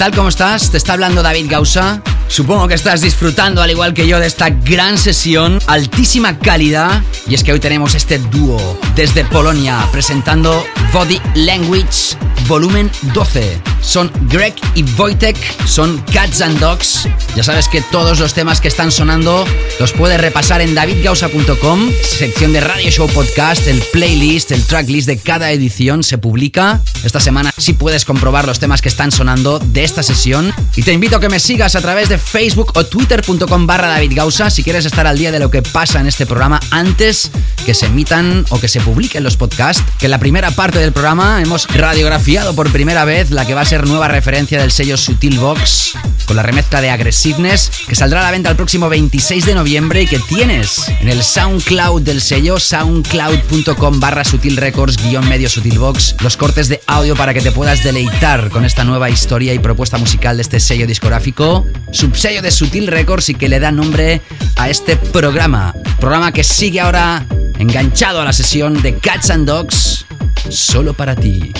Speaker 5: Tal? ¿Cómo estás? Te está hablando David Gausa. Supongo que estás disfrutando al igual que yo de esta gran sesión, altísima calidad. Y es que hoy tenemos este dúo desde Polonia presentando Body Language volumen 12. Son Greg y Wojtek, son Cats and Dogs. Ya sabes que todos los temas que están sonando los puedes repasar en davidgausa.com, sección de Radio Show Podcast, el playlist, el tracklist de cada edición se publica. Esta semana sí puedes comprobar los temas que están sonando de esta sesión. Y te invito a que me sigas a través de Facebook o twitter.com barra David Gausa si quieres estar al día de lo que pasa en este programa antes que se emitan o que se publiquen los podcasts. Que en la primera parte del programa hemos radiografiado por primera vez la que va a ser nueva referencia del sello Sutil Box con la remezcla de Aggressiveness que saldrá a la venta el próximo 26 de noviembre y que tienes en el SoundCloud del sello soundcloud.com barra Sutil Records guion medio Sutil Box los cortes de audio para que te puedas deleitar con esta nueva historia y propuesta musical de este sello discográfico, subsello de Sutil Records y que le da nombre a este programa. Programa que sigue ahora enganchado a la sesión de Cats and Dogs solo para ti.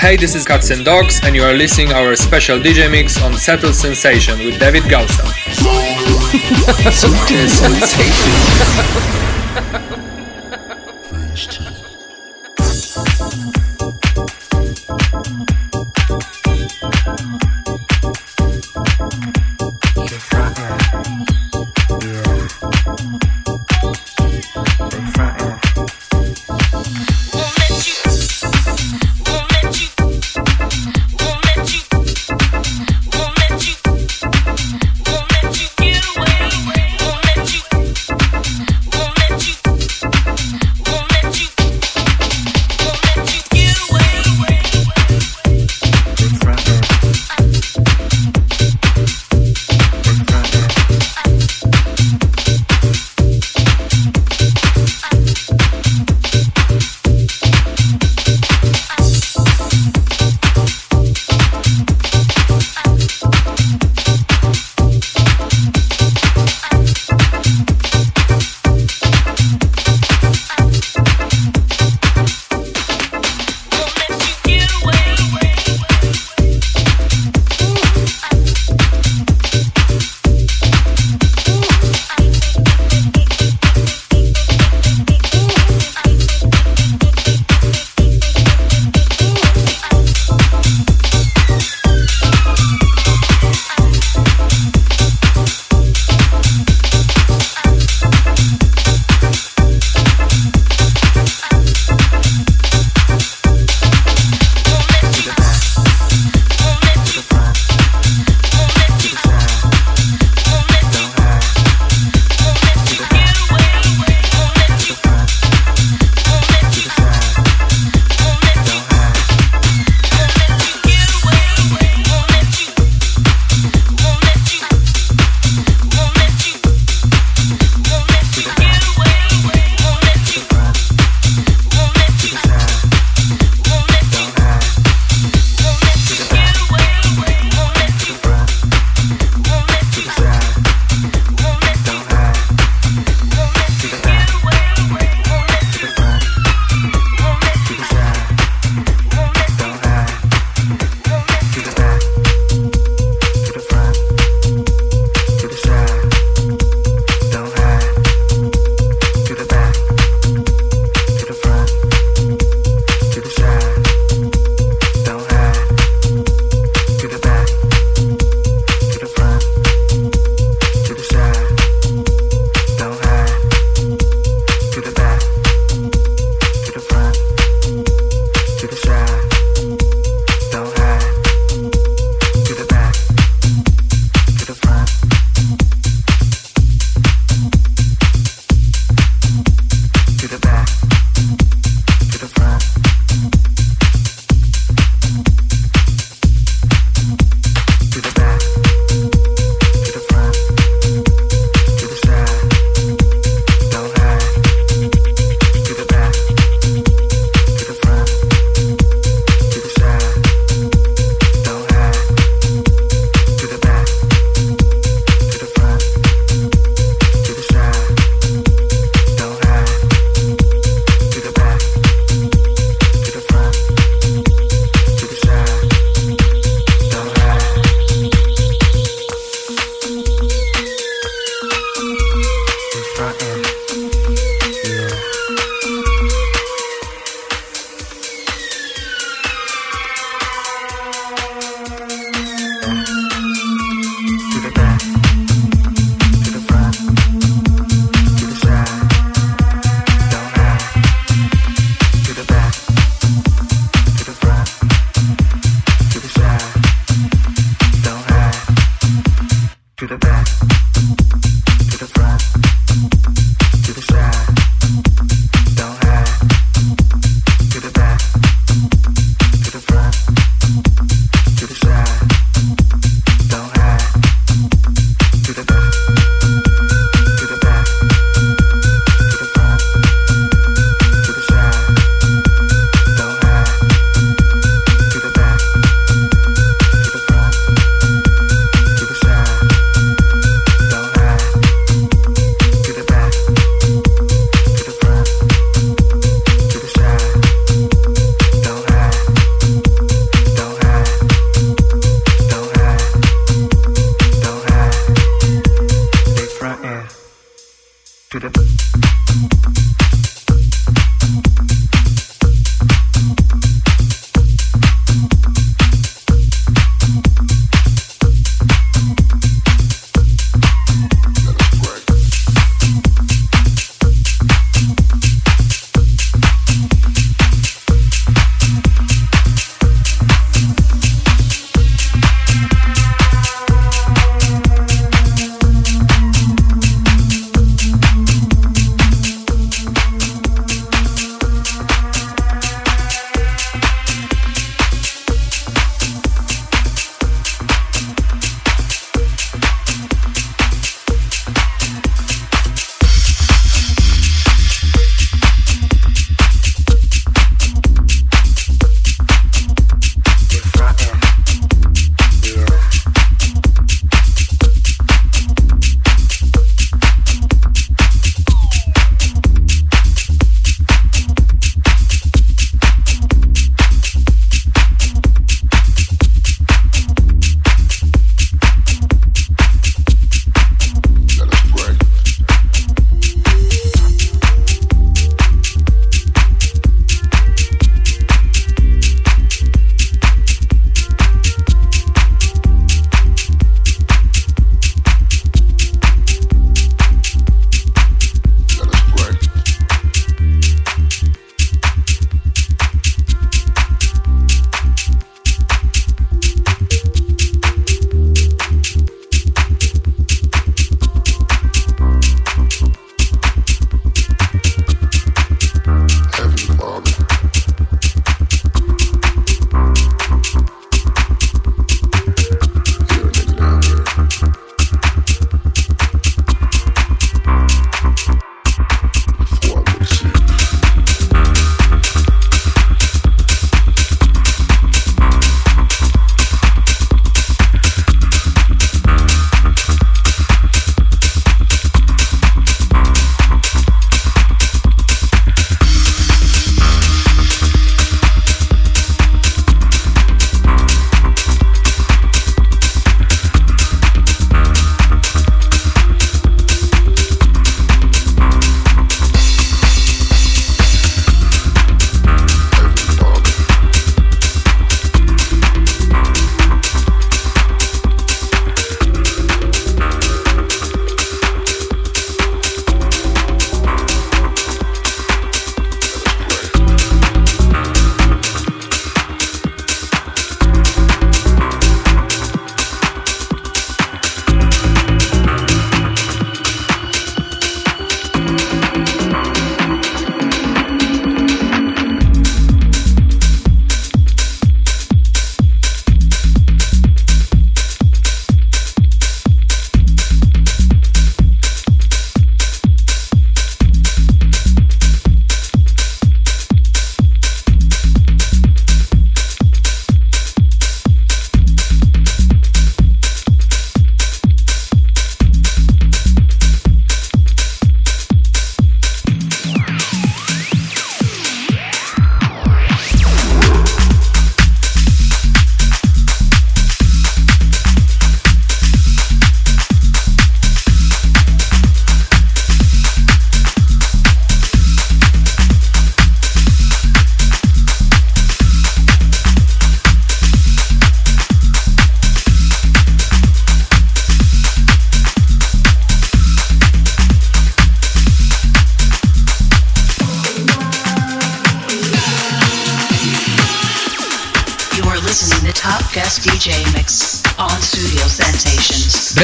Speaker 13: Hey, this is Cats and Dogs, and you are listening our special DJ mix on Settle Sensation with David Gausa. <laughs>
Speaker 6: Sensation. <laughs>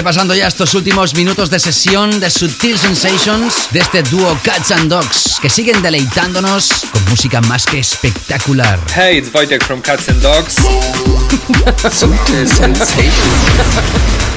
Speaker 5: Repasando ya estos últimos minutos de sesión de Sutil Sensations de este dúo Cats and Dogs que siguen deleitándonos con música más que espectacular.
Speaker 13: Hey, it's Wojtek from Cats and Dogs. <laughs>
Speaker 6: Sutil Sensations.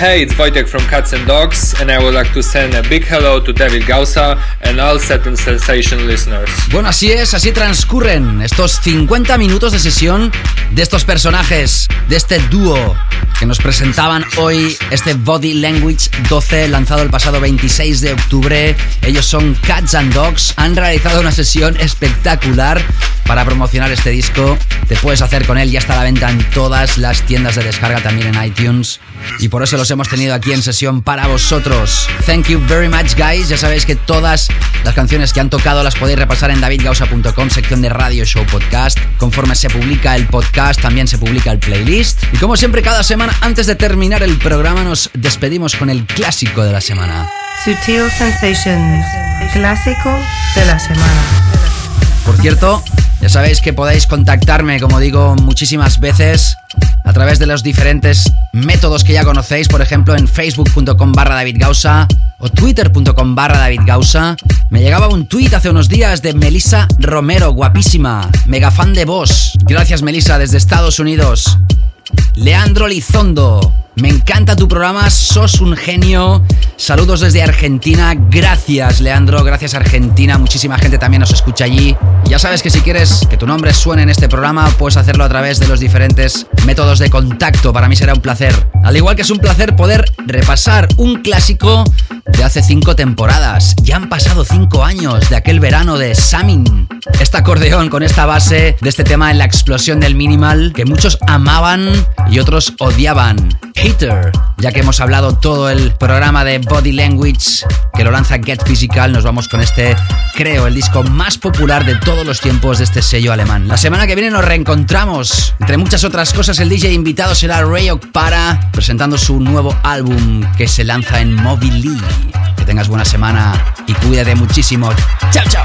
Speaker 13: Hey, it's Wojtek from Cats and Dogs, and I would like to send a big hello to David Gausa and all Saturn Sensation listeners.
Speaker 5: Bueno, así es, así transcurren estos 50 minutos de sesión de estos personajes, de este dúo que nos presentaban hoy este Body Language 12 lanzado el pasado 26 de octubre. Ellos son Cats and Dogs, han realizado una sesión espectacular para promocionar este disco. Te puedes hacer con él, ya está a la venta en todas las tiendas de descarga, también en iTunes. Y por eso los hemos tenido aquí en sesión para vosotros. Thank you very much, guys. Ya sabéis que todas las canciones que han tocado las podéis repasar en davidgausa.com, sección de Radio Show Podcast. Conforme se publica el podcast, también se publica el playlist. Y como siempre, cada semana, antes de terminar el programa, nos despedimos con el clásico de la semana.
Speaker 7: Sutil Sensations, clásico de la semana.
Speaker 5: Por cierto, ya sabéis que podéis contactarme, como digo muchísimas veces, a través de los diferentes métodos que ya conocéis, por ejemplo en facebook.com barra David Gausa o twitter.com barra David Gausa. Me llegaba un tweet hace unos días de Melissa Romero, guapísima, mega fan de vos. Gracias Melissa desde Estados Unidos. Leandro Lizondo, me encanta tu programa, sos un genio. Saludos desde Argentina, gracias Leandro, gracias Argentina, muchísima gente también nos escucha allí. Ya sabes que si quieres que tu nombre suene en este programa, puedes hacerlo a través de los diferentes métodos de contacto, para mí será un placer. Al igual que es un placer poder repasar un clásico de hace cinco temporadas. Ya han pasado cinco años de aquel verano de Samin. Este acordeón con esta base de este tema en la explosión del minimal que muchos amaban y otros odiaban. Hater, ya que hemos hablado todo el programa de Body Language que lo lanza Get Physical, nos vamos con este, creo, el disco más popular de todos los tiempos de este sello alemán. La semana que viene nos reencontramos. Entre muchas otras cosas, el DJ invitado será Ray Para presentando su nuevo álbum que se lanza en Mobile. Tengas buena semana y cuídate muchísimo. Chao, chao.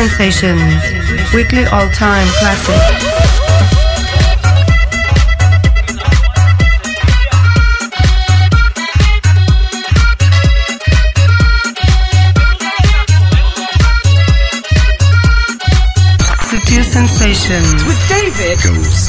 Speaker 1: Sensations, weekly all-time classic. Sutil Sensations
Speaker 14: with David
Speaker 6: Gosa.